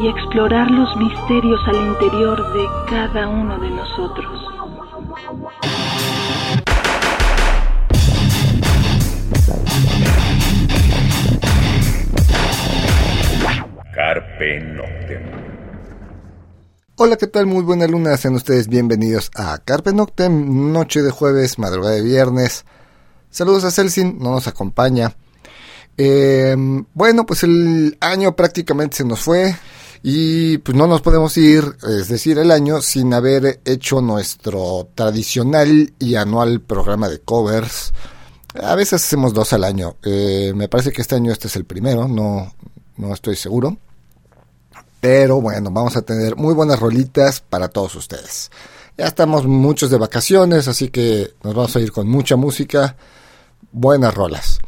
y explorar los misterios al interior de cada uno de nosotros. Carpe Noctem. Hola, ¿qué tal? Muy buena luna, sean ustedes bienvenidos a Carpe Noctem, noche de jueves, madrugada de viernes. Saludos a Celsin, no nos acompaña. Eh, bueno, pues el año prácticamente se nos fue. Y pues no nos podemos ir, es decir, el año sin haber hecho nuestro tradicional y anual programa de covers. A veces hacemos dos al año. Eh, me parece que este año este es el primero, no, no estoy seguro. Pero bueno, vamos a tener muy buenas rolitas para todos ustedes. Ya estamos muchos de vacaciones, así que nos vamos a ir con mucha música, buenas rolas.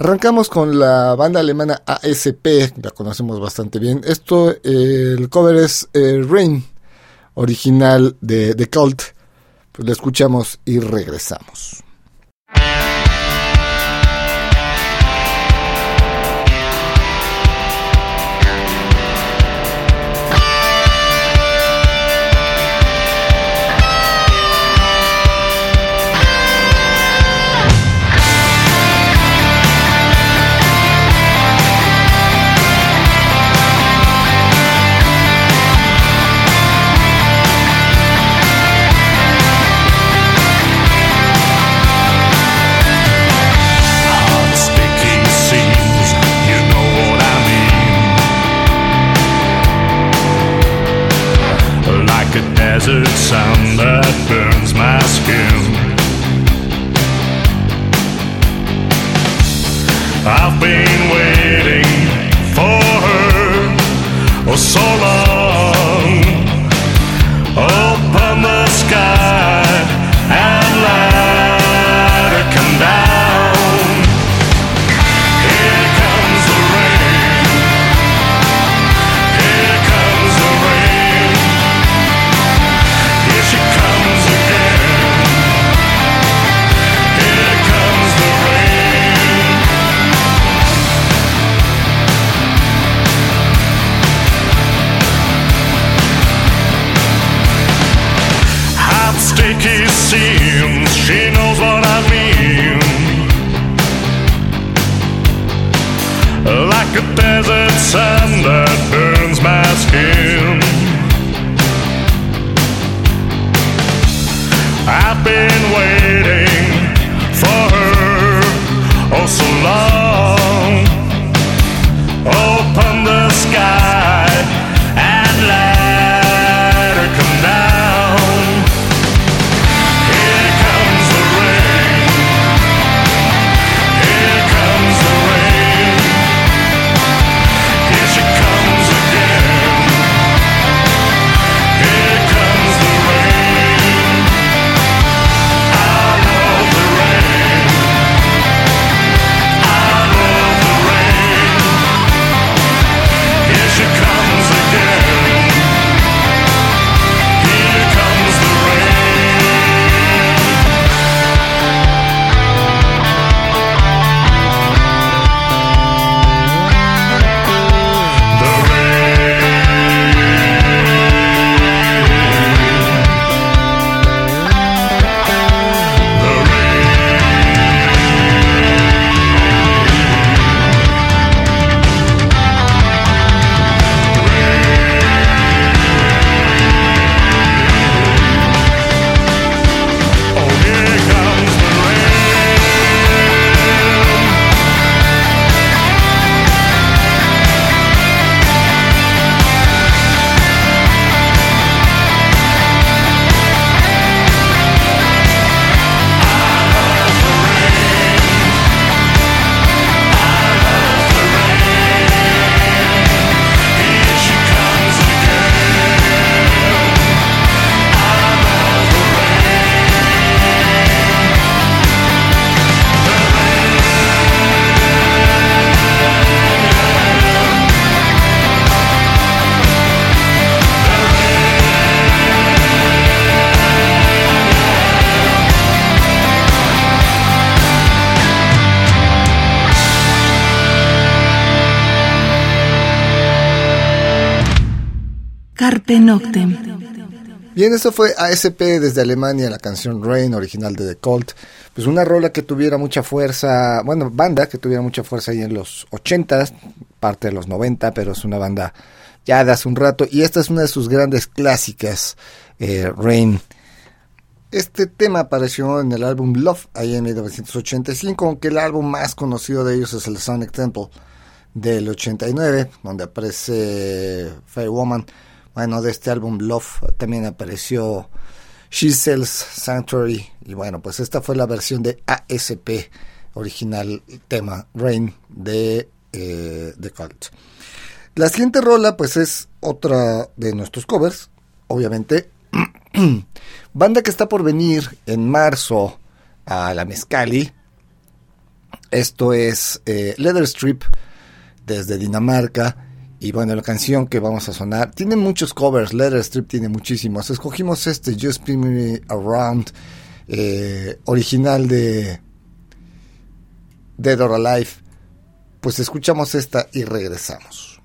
Arrancamos con la banda alemana ASP, la conocemos bastante bien. Esto, el cover es eh, Rain, original de The Cult. Pues lo escuchamos y regresamos. Bien, eso fue ASP desde Alemania, la canción Rain, original de The Cult. Pues una rola que tuviera mucha fuerza, bueno, banda que tuviera mucha fuerza ahí en los 80, parte de los 90, pero es una banda ya de hace un rato. Y esta es una de sus grandes clásicas, eh, Rain. Este tema apareció en el álbum Love, ahí en 1985, aunque el álbum más conocido de ellos es el Sonic Temple del 89, donde aparece Fair Woman. Bueno, de este álbum Love también apareció She Sells Sanctuary. Y bueno, pues esta fue la versión de ASP, original tema Rain de eh, The Cult. La siguiente rola, pues es otra de nuestros covers, obviamente. Banda que está por venir en marzo a la Mezcali. Esto es eh, Leather Strip desde Dinamarca. Y bueno, la canción que vamos a sonar tiene muchos covers. Leather Strip tiene muchísimos. Escogimos este Just Spin Me Around, eh, original de Dead or Alive. Pues escuchamos esta y regresamos.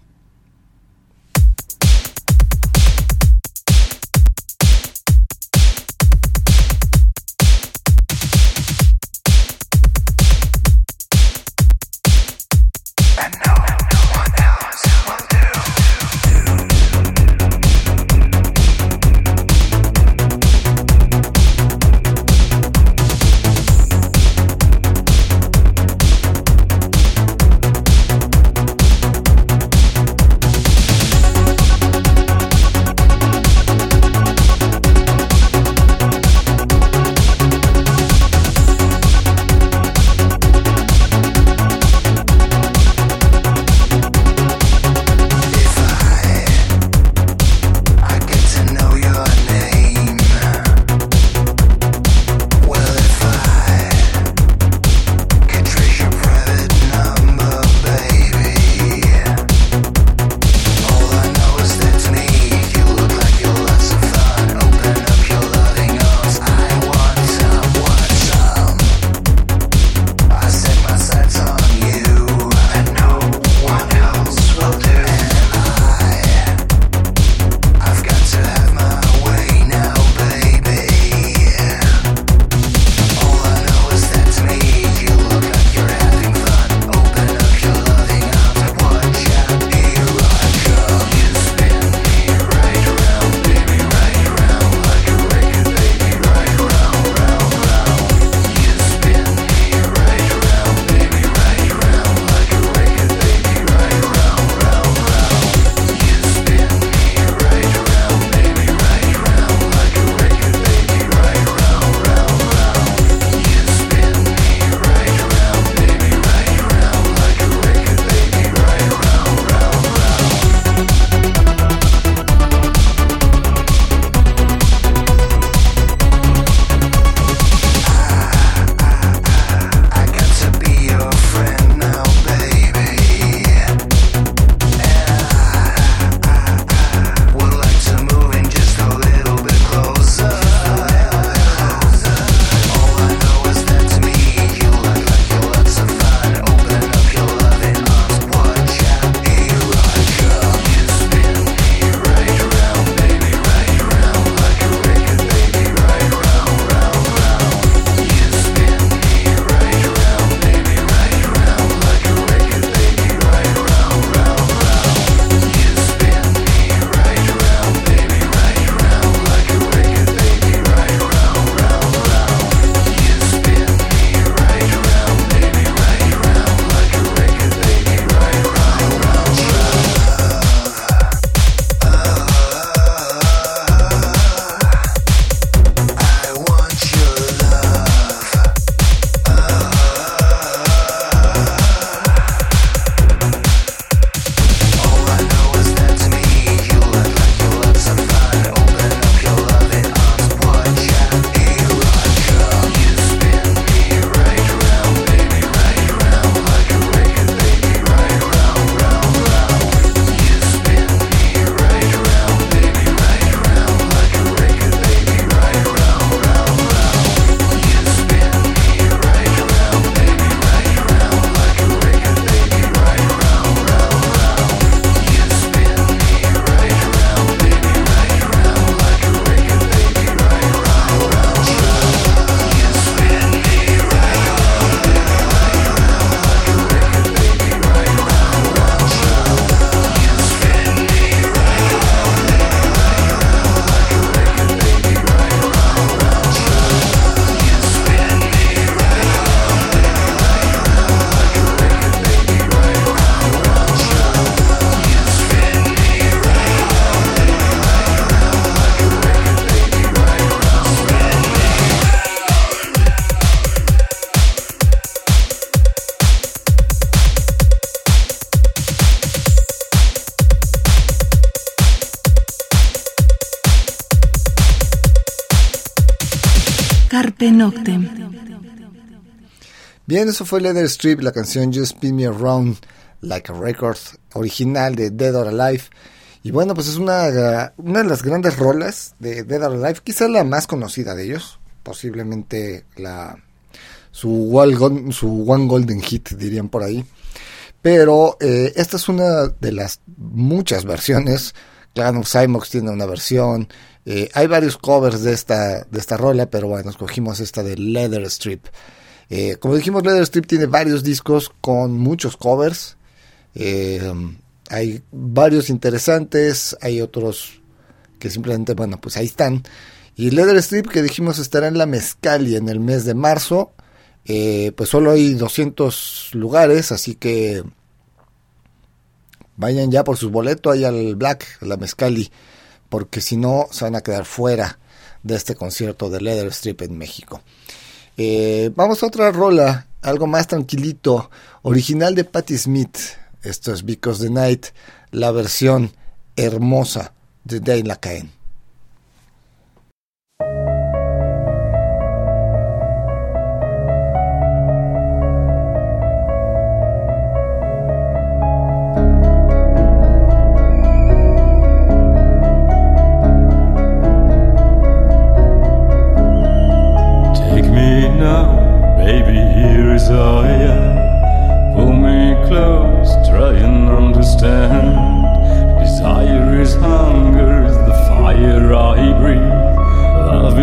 Carpe Noctem. Bien, eso fue Leather Strip, la canción Just Spin Me Around Like a Record, original de Dead or Alive. Y bueno, pues es una, una de las grandes rolas de Dead or Alive, quizás la más conocida de ellos, posiblemente la su, One Golden Hit, dirían por ahí. Pero eh, esta es una de las muchas versiones. Claro, Cymox tiene una versión. Eh, hay varios covers de esta, de esta rola, pero bueno, escogimos esta de Leather Strip. Eh, como dijimos, Leather Strip tiene varios discos con muchos covers. hay varios interesantes, hay otros que simplemente, bueno, pues ahí están. Y Leather Strip, que dijimos estará en la Mezcali en el mes de marzo. Eh, pues solo hay 200 lugares, así que vayan ya por sus boletos ahí al Black, a la Mezcali, porque si no se van a quedar fuera de este concierto de Leather Strip en México. Eh, vamos a otra rola, algo más tranquilito, original de Patti Smith. Esto es Because the Night, la versión hermosa de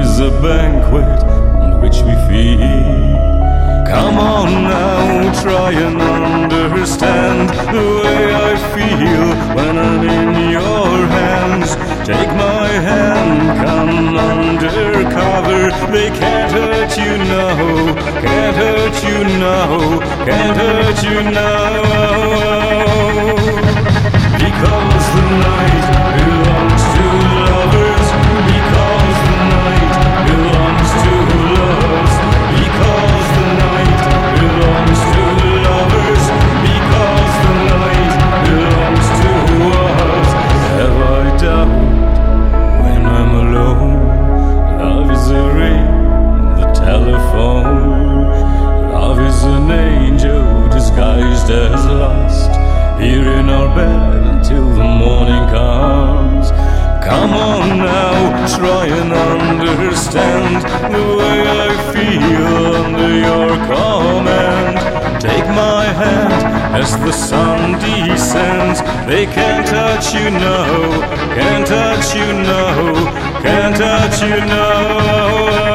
is a banquet on which we feed. Come on now, try and understand the way I feel when I'm in your hands. Take my hand, come under cover. They can't hurt you now, can't hurt you now, can't hurt you now. Because the night here in our bed until the morning comes. Come on now, try and understand the way I feel under your command. Take my hand as the sun descends. They can't touch you now, can't touch you now, can't touch you now.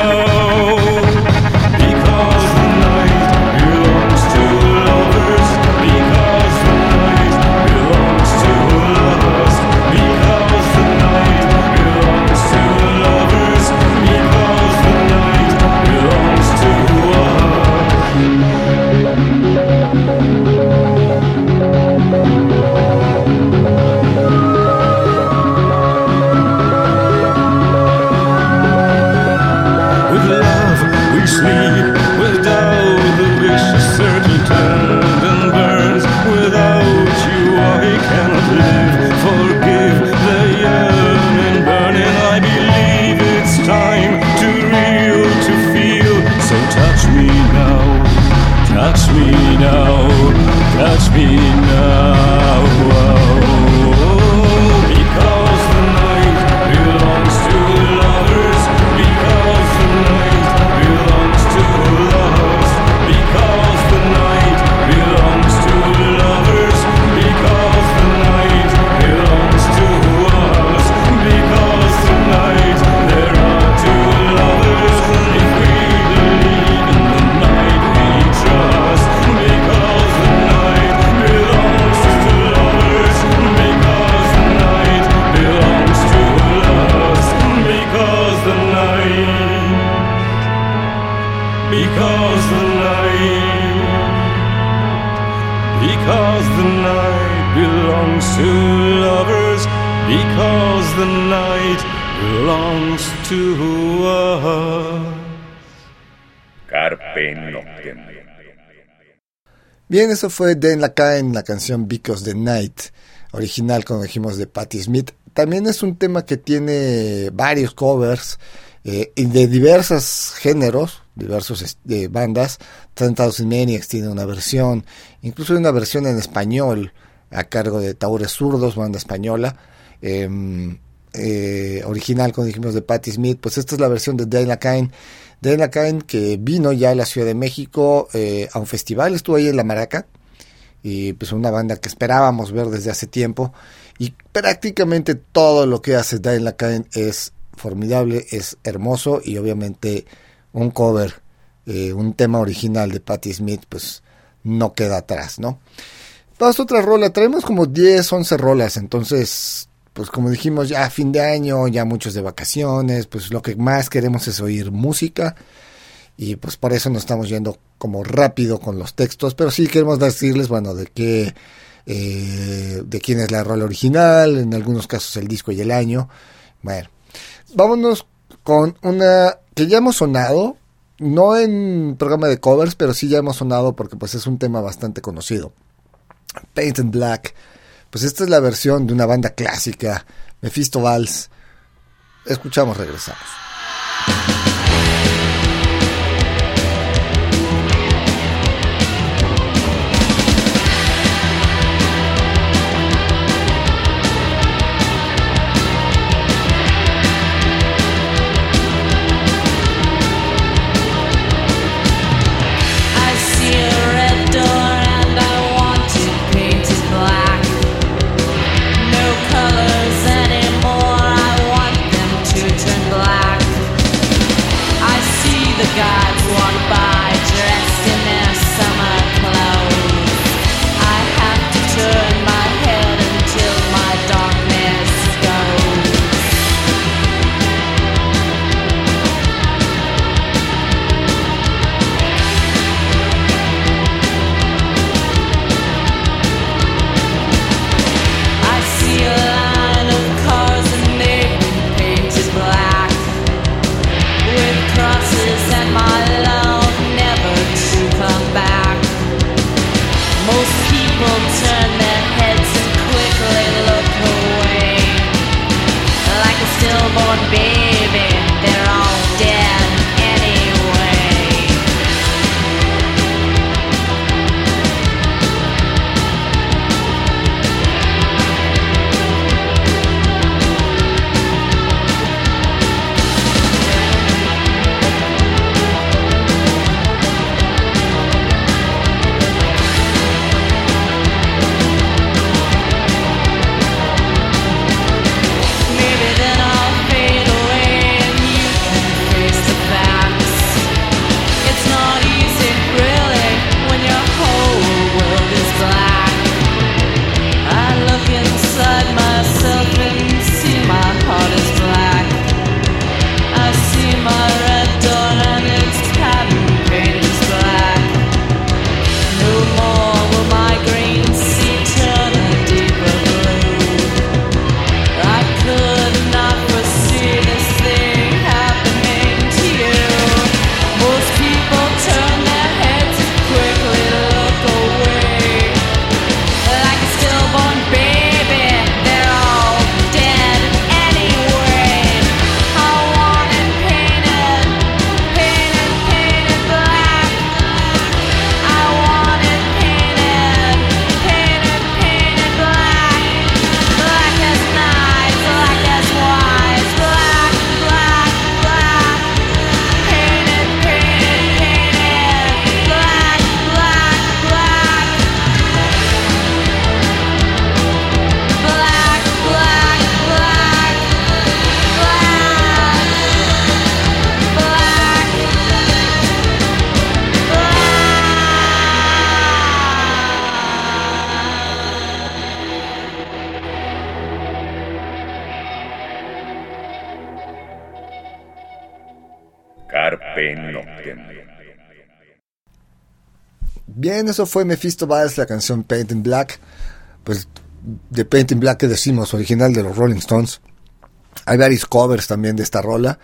Eso fue Den Laca en la canción Because the Night, original, como dijimos, de Patti Smith. También es un tema que tiene varios covers. eh, y de diversos géneros, diversos de bandas. 30,000 Maniacs tiene una versión, incluso hay una versión en español a cargo de Taures Zurdos, banda española. Em, eh, original, como dijimos, de Patti Smith. Pues esta es la versión de Dana Kine. Dana Kine que vino ya a la Ciudad de México eh, a un festival, estuvo ahí en La Maraca. Y pues una banda que esperábamos ver desde hace tiempo. Y prácticamente todo lo que hace Dana Kine es formidable, es hermoso y obviamente un cover, eh, un tema original de Patti Smith, pues no queda atrás, ¿no? Vamos a otra rola, traemos como 10, 11 rolas, entonces, pues como dijimos, ya fin de año, ya muchos de vacaciones, pues lo que más queremos es oír música y pues por eso nos estamos yendo como rápido con los textos, pero sí queremos decirles, bueno, de qué, eh, de quién es la rola original, en algunos casos el disco y el año. Bueno, vámonos con una que ya hemos sonado, no en programa de covers, pero sí ya hemos sonado porque pues es un tema bastante conocido. Paint in Black. Pues esta es la versión de una banda clásica, Mephisto Vals. Escuchamos, regresamos. Bien, eso fue Mephisto Vals, la canción Paint in Black. Pues de Paint in Black que decimos, original de los Rolling Stones. Hay varios covers también de esta rola.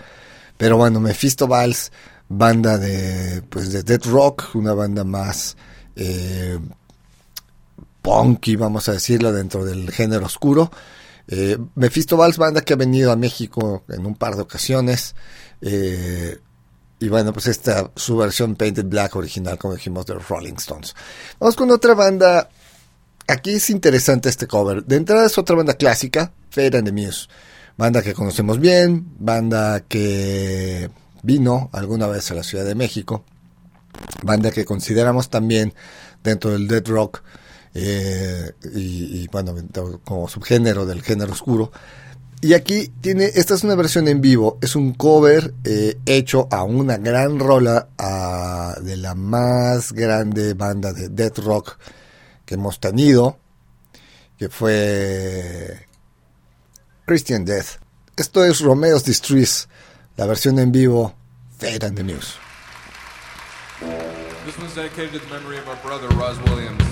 Pero bueno, Mephisto Vals, banda de, pues de Dead Rock, una banda más eh, punky, vamos a decirlo, dentro del género oscuro. Eh, Mephisto Valls, banda que ha venido a México en un par de ocasiones. Eh, y bueno, pues esta, su versión Painted Black original, como dijimos, de Rolling Stones. Vamos con otra banda. Aquí es interesante este cover. De entrada es otra banda clásica, Fade and the Muse. Banda que conocemos bien, banda que vino alguna vez a la Ciudad de México. Banda que consideramos también dentro del Dead Rock eh, y, bueno, como subgénero del género oscuro. Y aquí tiene, esta es una versión en vivo, es un cover eh, hecho a una gran rola de la más grande banda de death rock que hemos tenido, que fue Christian Death. Esto es Romeo's Distress, la versión en vivo, Fade and the News. This one's dedicated to the memory of our brother, Roz Williams.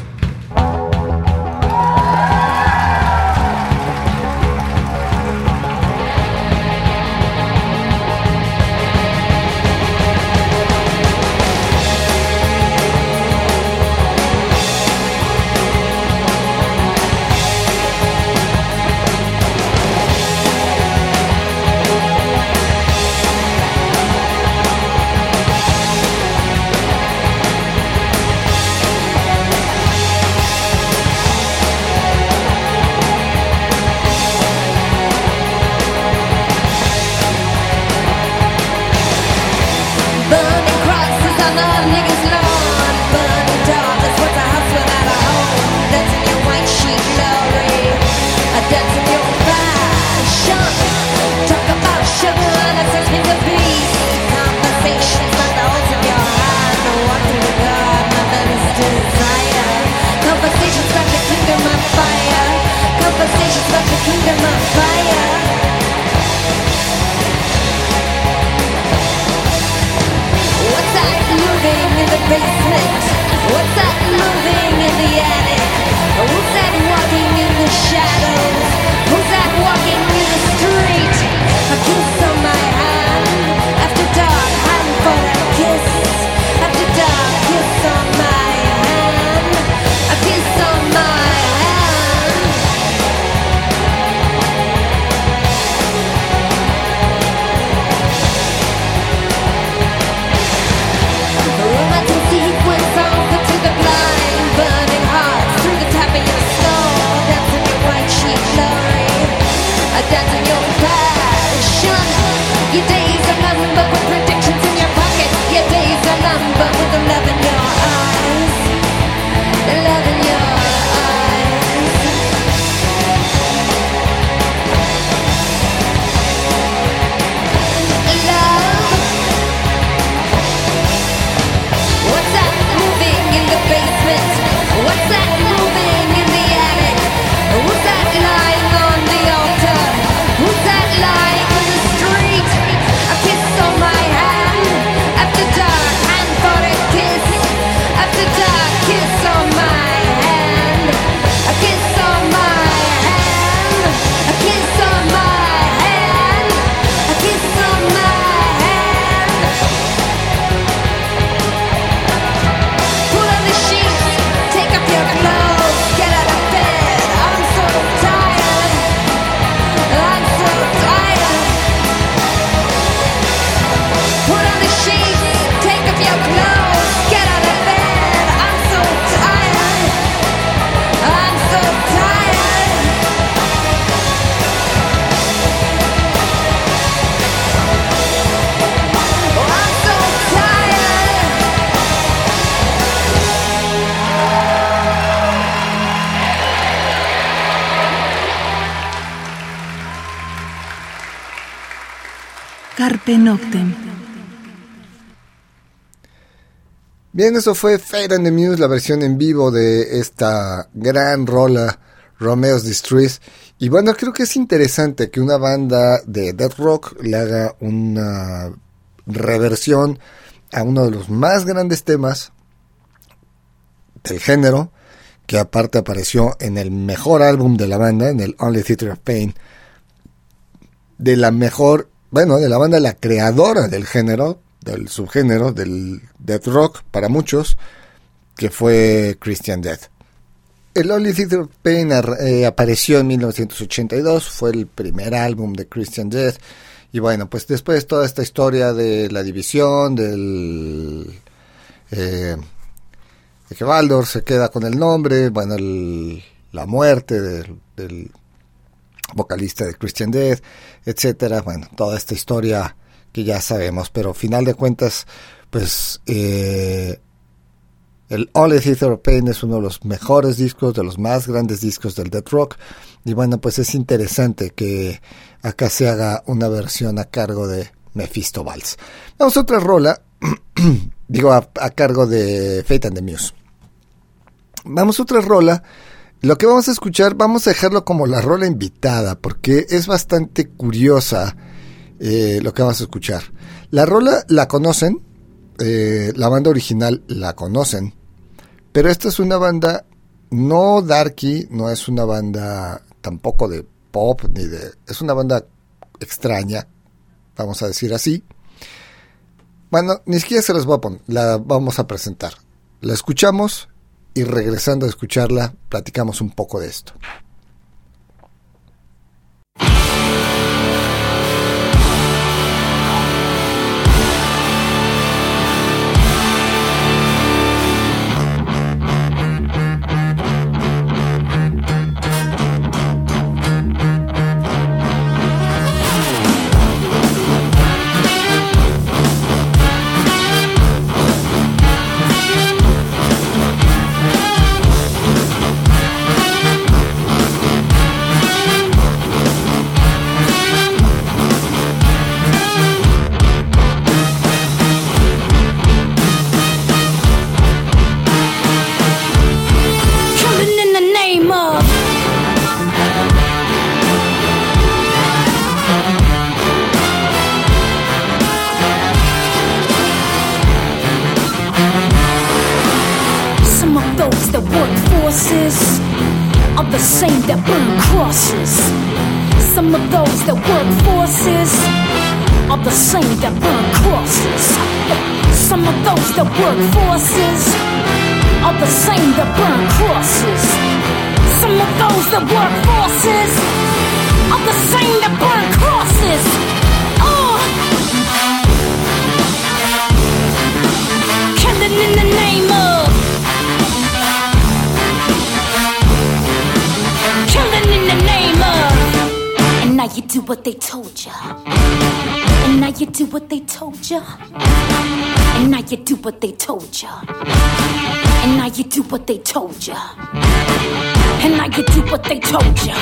Kingdom on fire. What's that moving in the basement? What's that moving in the attic? Carpe Noctem. Bien, eso fue Fade and the Muse, la versión en vivo de esta gran rola, Romeo's Distress. Y bueno, creo que es interesante que una banda de death rock le haga una reversión a uno de los más grandes temas del género, que aparte apareció en el mejor álbum de la banda, en el Only Theater of Pain, de la mejor, bueno, de la banda la creadora del género, del subgénero, del death rock para muchos, que fue Christian Death. el Only Theater Pain eh, apareció en 1982, fue el primer álbum de Christian Death. Y bueno, pues después toda esta historia de la división, del. eh, de que Baldor se queda con el nombre, bueno, el- la muerte del vocalista de Christian Death, etcétera. Bueno, toda esta historia que ya sabemos, pero final de cuentas, pues. eh, el All the Theater Pain es uno de los mejores discos, de los más grandes discos del Dead Rock. Y bueno, pues es interesante que acá se haga una versión a cargo de Mephisto Valls. Vamos a otra rola, digo a, a cargo de Fate and the Muse. Vamos a otra rola. Lo que vamos a escuchar, vamos a dejarlo como la rola invitada, porque es bastante curiosa eh, lo que vamos a escuchar. La rola la conocen, eh, la banda original la conocen, pero esta es una banda no darky, no es una banda tampoco de pop, ni de... Es una banda extraña, vamos a decir así. Bueno, ni siquiera se las voy a poner, la vamos a presentar. La escuchamos y regresando a escucharla, platicamos un poco de esto. They told ya. And now you do what they told ya.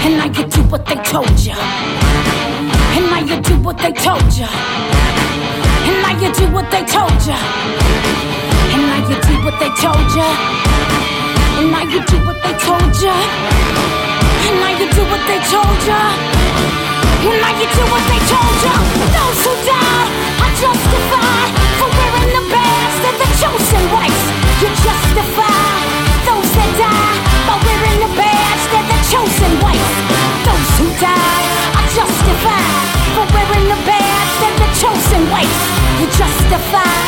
And now you do what they told ya. And now you do what they told ya. And now you do what they told ya. And now you do what they told ya. And now you do what they told ya. And now you do what they told ya. And now you do what they told ya. Those who die are justified The chosen. You justify those that die by wearing the badge. The chosen. Those who die are justified for wearing the badge. The chosen. You justify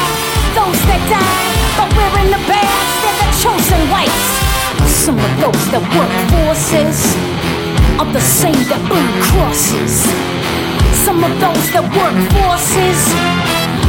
those that die by wearing the badge. The chosen. Some of those that work forces are the same that burn crosses. Some of those that work forces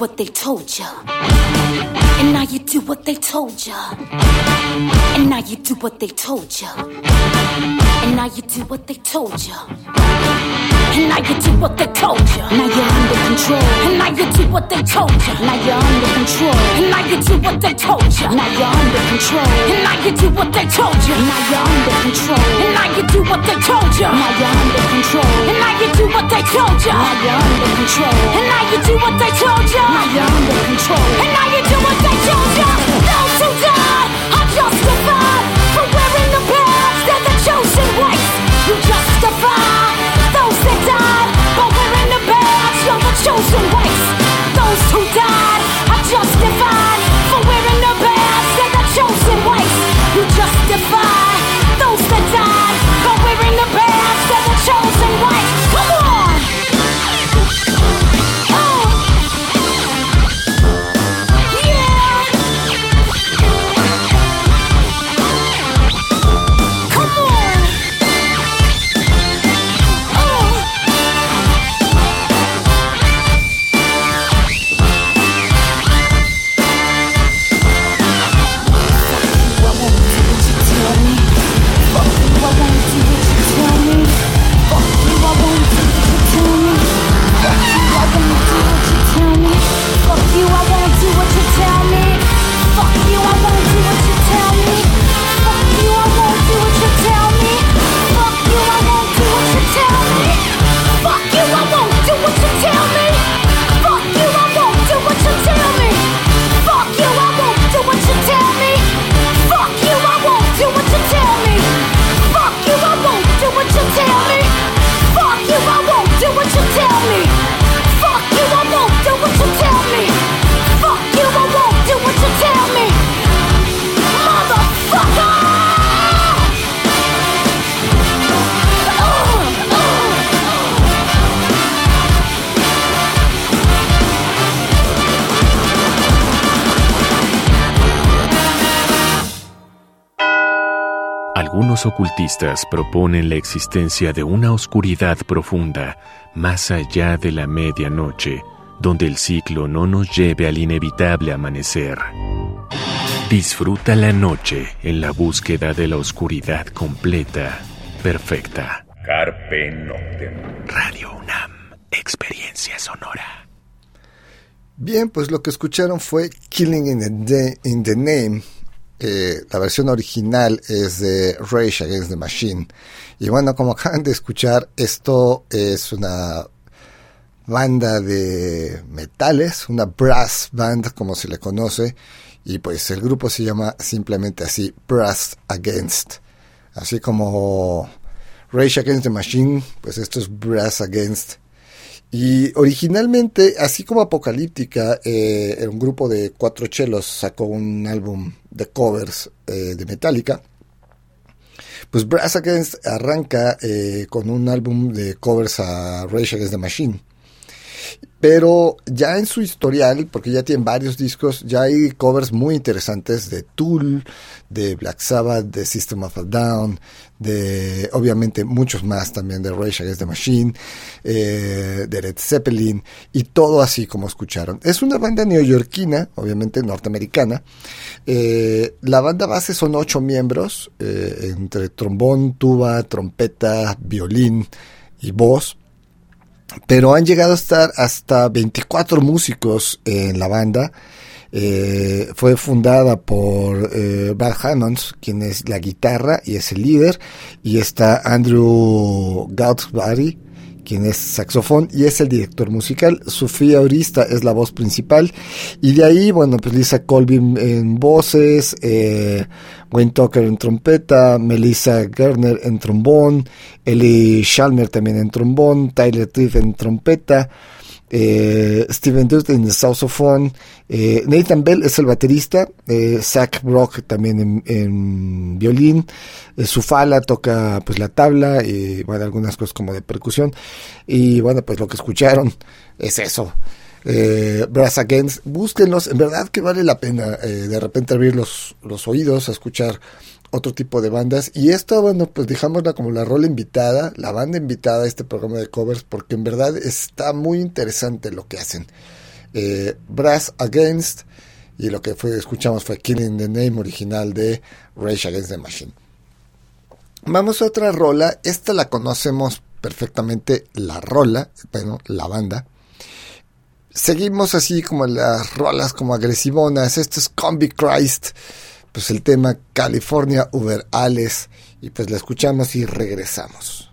what they told ya. And now you do what they told ya. And now you do what they told ya. And now you do what they told ya. And now you do what they told ya. Now you're under control. And now you do what they told ya. Now you're under control. And now you do what they told ya. Now you're under control. And now you do what they told ya. Now you're under control. And now you do what they told ya. Now you're under control. And now you do what they told ya. Now you're under control. 在悄悄。一样的。Algunos ocultistas proponen la existencia de una oscuridad profunda más allá de la medianoche, donde el ciclo no nos lleve al inevitable amanecer. Disfruta la noche en la búsqueda de la oscuridad completa, perfecta. Carpe Noctem. Radio UNAM, experiencia sonora. Bien, pues lo que escucharon fue Killing in the, in the Name. Eh, la versión original es de Rage Against the Machine. Y bueno, como acaban de escuchar, esto es una banda de metales, una brass band como se le conoce. Y pues el grupo se llama simplemente así, Brass Against. Así como Rage Against the Machine, pues esto es Brass Against. Y originalmente, así como Apocalíptica, eh, un grupo de cuatro chelos sacó un álbum de covers eh, de Metallica. Pues Brass Against arranca eh, con un álbum de covers a Rage Against the Machine. Pero ya en su historial, porque ya tienen varios discos, ya hay covers muy interesantes de Tool, de Black Sabbath, de System of a Down, de obviamente muchos más también de Rage Against the Machine, eh, de Led Zeppelin, y todo así como escucharon. Es una banda neoyorquina, obviamente norteamericana. Eh, la banda base son ocho miembros, eh, entre trombón, tuba, trompeta, violín y voz pero han llegado a estar hasta 24 músicos en la banda. Eh, fue fundada por eh, Brad Hammonds, quien es la guitarra y es el líder, y está Andrew Gautzbari, quien es saxofón y es el director musical. Sofía Orista es la voz principal, y de ahí, bueno, pues Lisa Colvin en voces, eh, Wayne Tucker en trompeta, Melissa Gerner en trombón, Ellie Shalmer también en trombón, Tyler Triff en trompeta, eh, Steven Dutt en el saxofón, eh, Nathan Bell es el baterista, eh, Zach Brock también en, en violín, eh, Sufala toca pues la tabla y bueno algunas cosas como de percusión. Y bueno pues lo que escucharon es eso. Brass Against, búsquenlos, en verdad que vale la pena de repente abrir los, los oídos a escuchar otro tipo de bandas. Y esto, bueno, pues dejámosla como la rola invitada, la banda invitada a este programa de covers, porque en verdad está muy interesante lo que hacen. Eh, Brass Against, y lo que fue, escuchamos fue Killing the Name original de Rage Against the Machine. Vamos a otra rola, esta la conocemos perfectamente, la rola, bueno, la banda. Seguimos así como las rolas como agresivonas, esto es Combi Christ pues el tema California Uber Alles y pues la escuchamos y regresamos.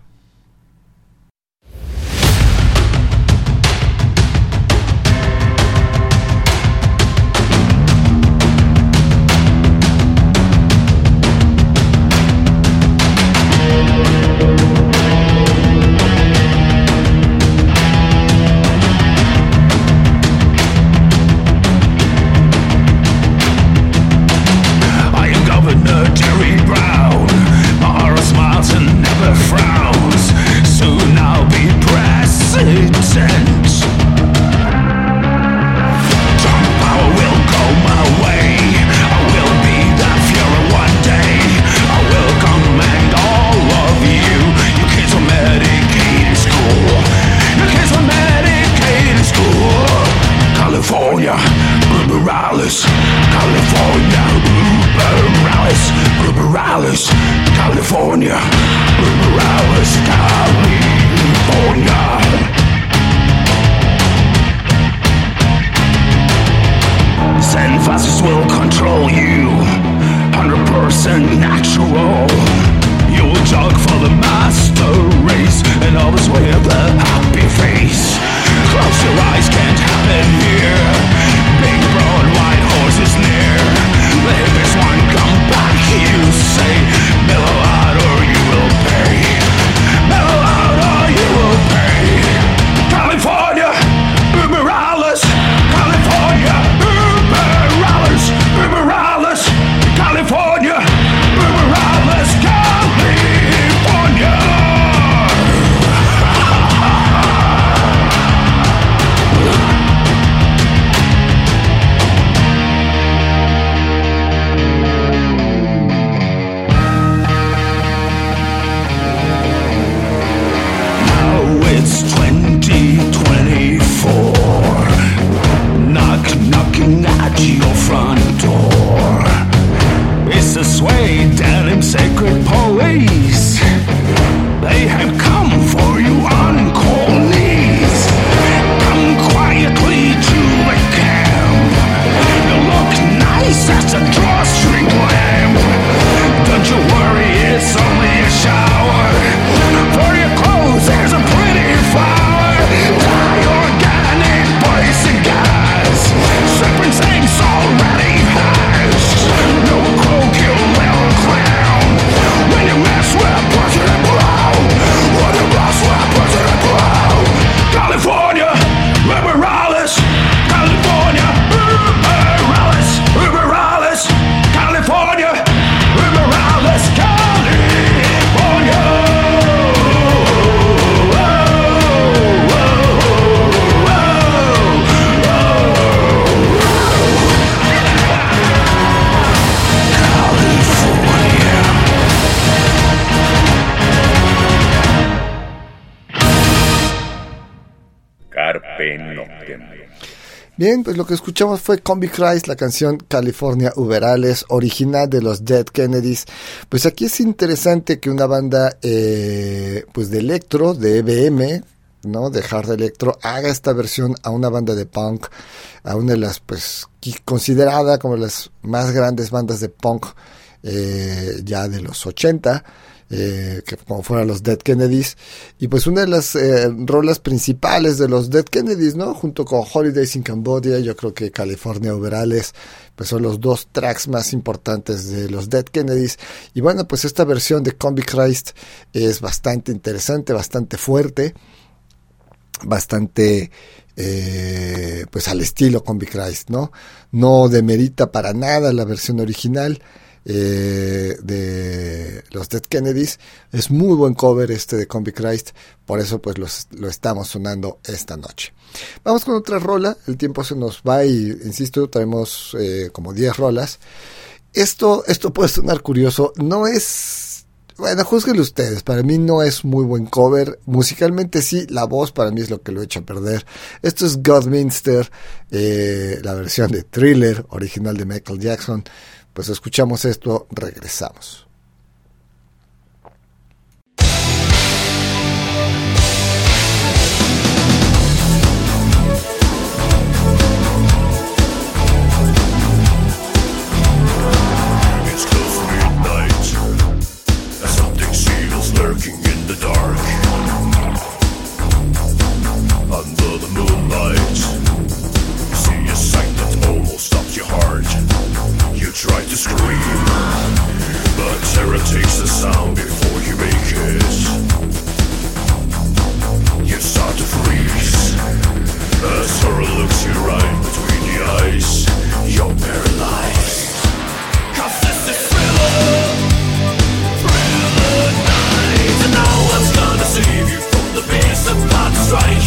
Bien, pues lo que escuchamos fue Combi Christ, la canción California Uberales, original de los Dead Kennedys. Pues aquí es interesante que una banda eh, pues de electro, de EBM, ¿no? De hard electro, haga esta versión a una banda de punk, a una de las, pues, considerada como las más grandes bandas de punk eh, ya de los 80. Eh, que como fueran los Dead Kennedys y pues una de las eh, rolas principales de los Dead Kennedys, ¿no? Junto con Holidays in Cambodia, yo creo que California Overales, pues son los dos tracks más importantes de los Dead Kennedys y bueno, pues esta versión de Combi Christ es bastante interesante, bastante fuerte, bastante eh, pues al estilo Combi Christ, ¿no? No demerita para nada la versión original eh, de los Dead Kennedys. Es muy buen cover este de Combi Christ, por eso pues lo estamos sonando esta noche. Vamos con otra rola, el tiempo se nos va y insisto, traemos eh, como 10 rolas. Esto, esto puede sonar curioso, no es bueno, juzguenlo ustedes. Para mí no es muy buen cover. Musicalmente sí, la voz para mí es lo que lo echa a perder. Esto es Godminster, eh, la versión de Thriller, original de Michael Jackson. Pues escuchamos esto, regresamos. strange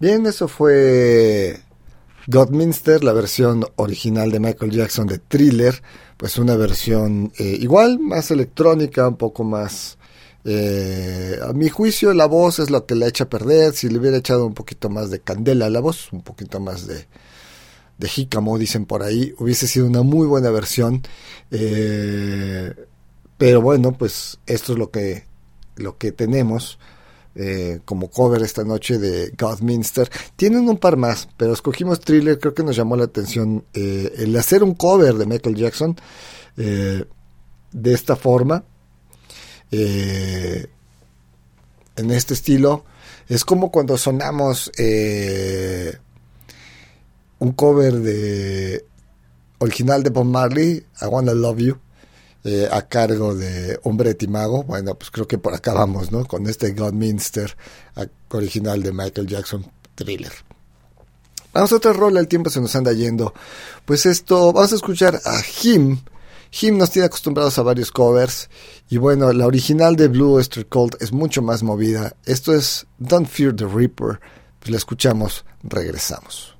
Bien, eso fue Godminster, la versión original de Michael Jackson de Thriller, pues una versión eh, igual, más electrónica, un poco más... eh, a mi juicio la voz es lo que la echa a perder, si le hubiera echado un poquito más de candela a la voz, un poquito más de, de jícamo, dicen por ahí, hubiese sido una muy buena versión. eh, pero bueno, pues esto es lo que, lo que tenemos eh, como cover esta noche de Godminster. Tienen un par más, pero escogimos Thriller, creo que nos llamó la atención eh, el hacer un cover de Michael Jackson eh, de esta forma. en este estilo. Es como cuando sonamos un cover de original de Bob Marley, I Wanna Love You, eh, a cargo de Hombre de Timago. Bueno, pues creo que por acá vamos, ¿no? Con este Godminster original de Michael Jackson Thriller. Vamos a otra rola, el tiempo se nos anda yendo. Pues esto, vamos a escuchar a Him. Him nos tiene acostumbrados a varios covers. Y bueno, la original de Blue Oyster Cult es mucho más movida. Esto es Don't Fear the Reaper. Pues la escuchamos, regresamos.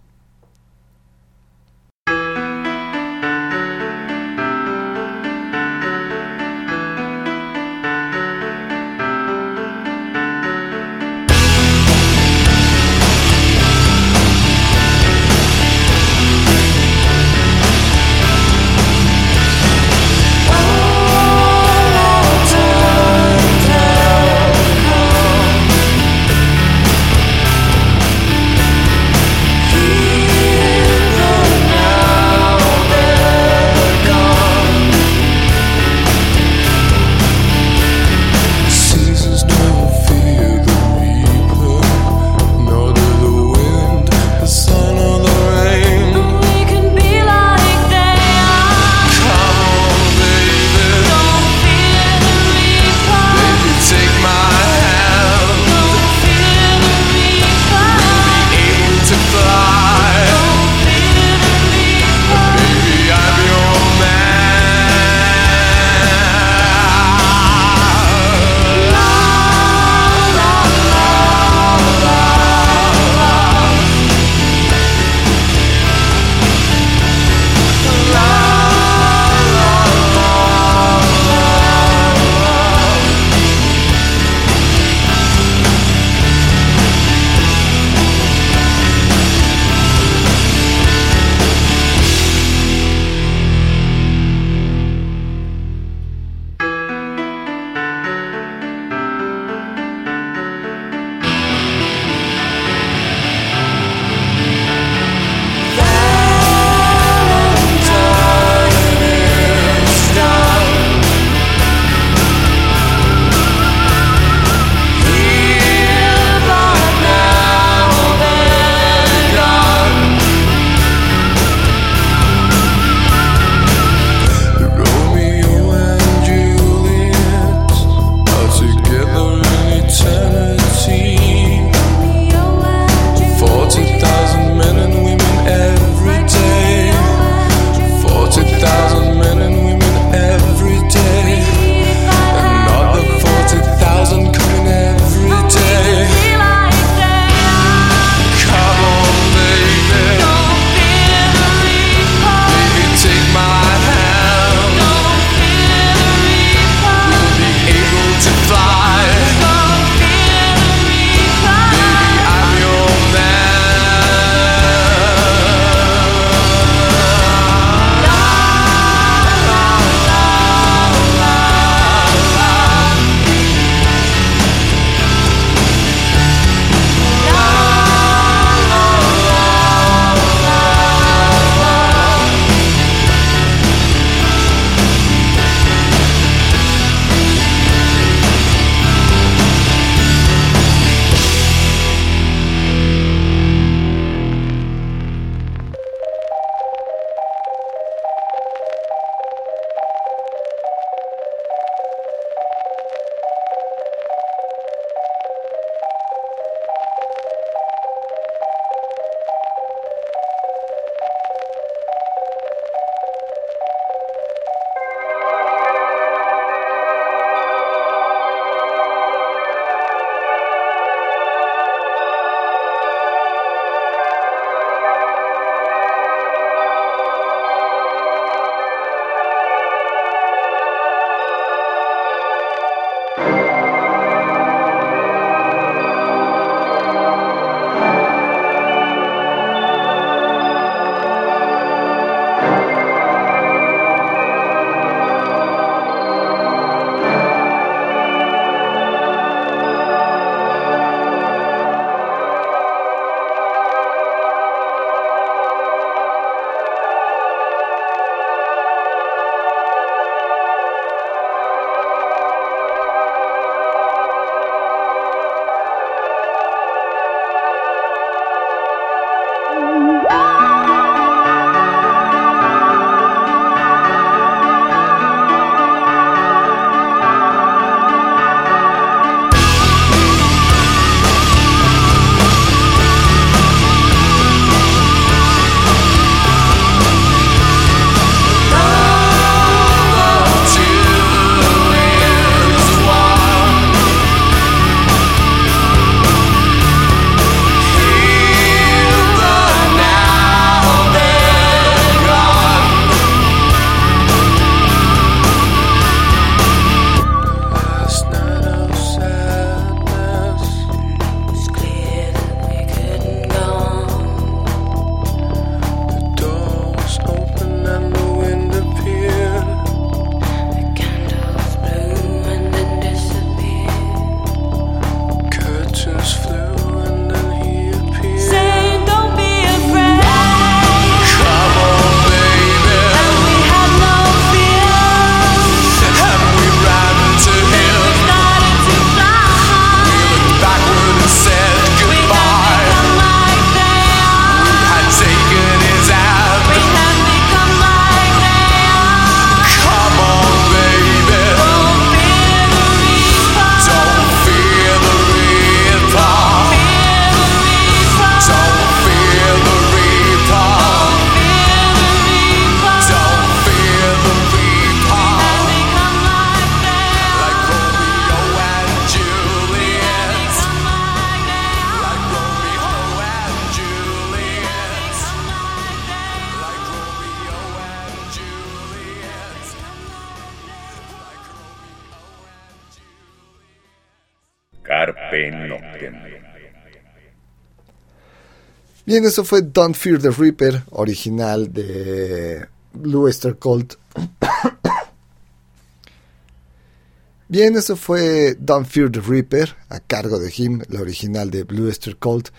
Bien, eso fue Don't Fear the Reaper, original de Blue Oyster Cult. Bien, eso fue Don't Fear the Reaper, a cargo de Him, la original de Blue Oyster Cult.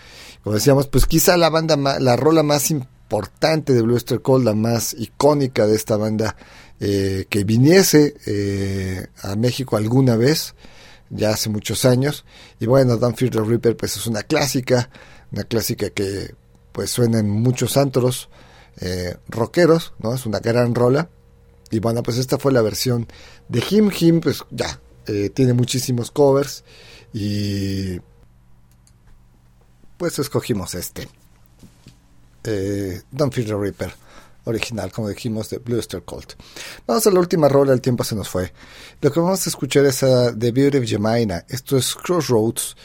Como decíamos, pues quizá la banda, la rola más importante de Blue Oyster Cult, la más icónica de esta banda, eh, que viniese eh, a México alguna vez, ya hace muchos años. Y bueno, Don't Fear the Reaper, pues es una clásica, una clásica que pues suena en muchos antros eh, rockeros, ¿no? Es una gran rola. Y bueno, pues esta fue la versión de Him Him, pues ya, eh, tiene muchísimos covers y pues escogimos este. Eh, Don't Fear the Reaper, original, como dijimos, de Blue Oyster Cult. Vamos a la última rola, el tiempo se nos fue. Lo que vamos a escuchar es a The Beauty of Jemina. Esto es Crossroads.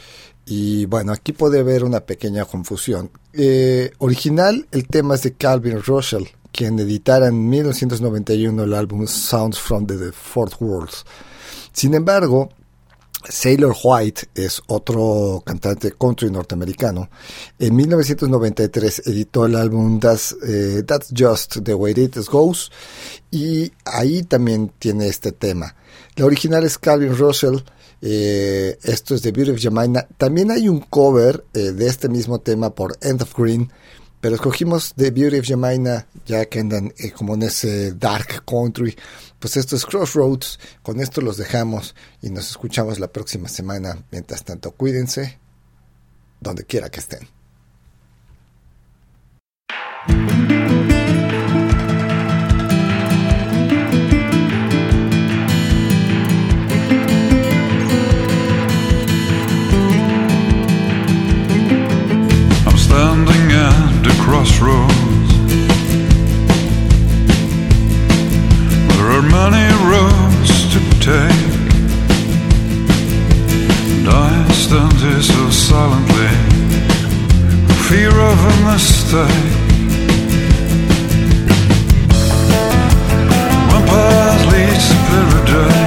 Y bueno, aquí puede haber una pequeña confusión. Eh, original, el tema es de Calvin Russell, quien editara en 1991 el álbum Sounds from the Fourth World. Sin embargo, Sailor White es otro cantante country norteamericano. En 1993 editó el álbum That's, eh, That's Just the Way It Goes y ahí también tiene este tema. La original es Calvin Russell. Eh, esto es de Beauty of Jemina. También hay un cover eh, de este mismo tema por End of Green. Pero escogimos The Beauty of Jemina, ya que andan eh, como en ese dark country. Pues esto es Crossroads. Con esto los dejamos y nos escuchamos la próxima semana. Mientras tanto, cuídense donde quiera que estén. Crossroads. There are many roads to take. And I stand here so silently, fear of a mistake. One path leads to paradise.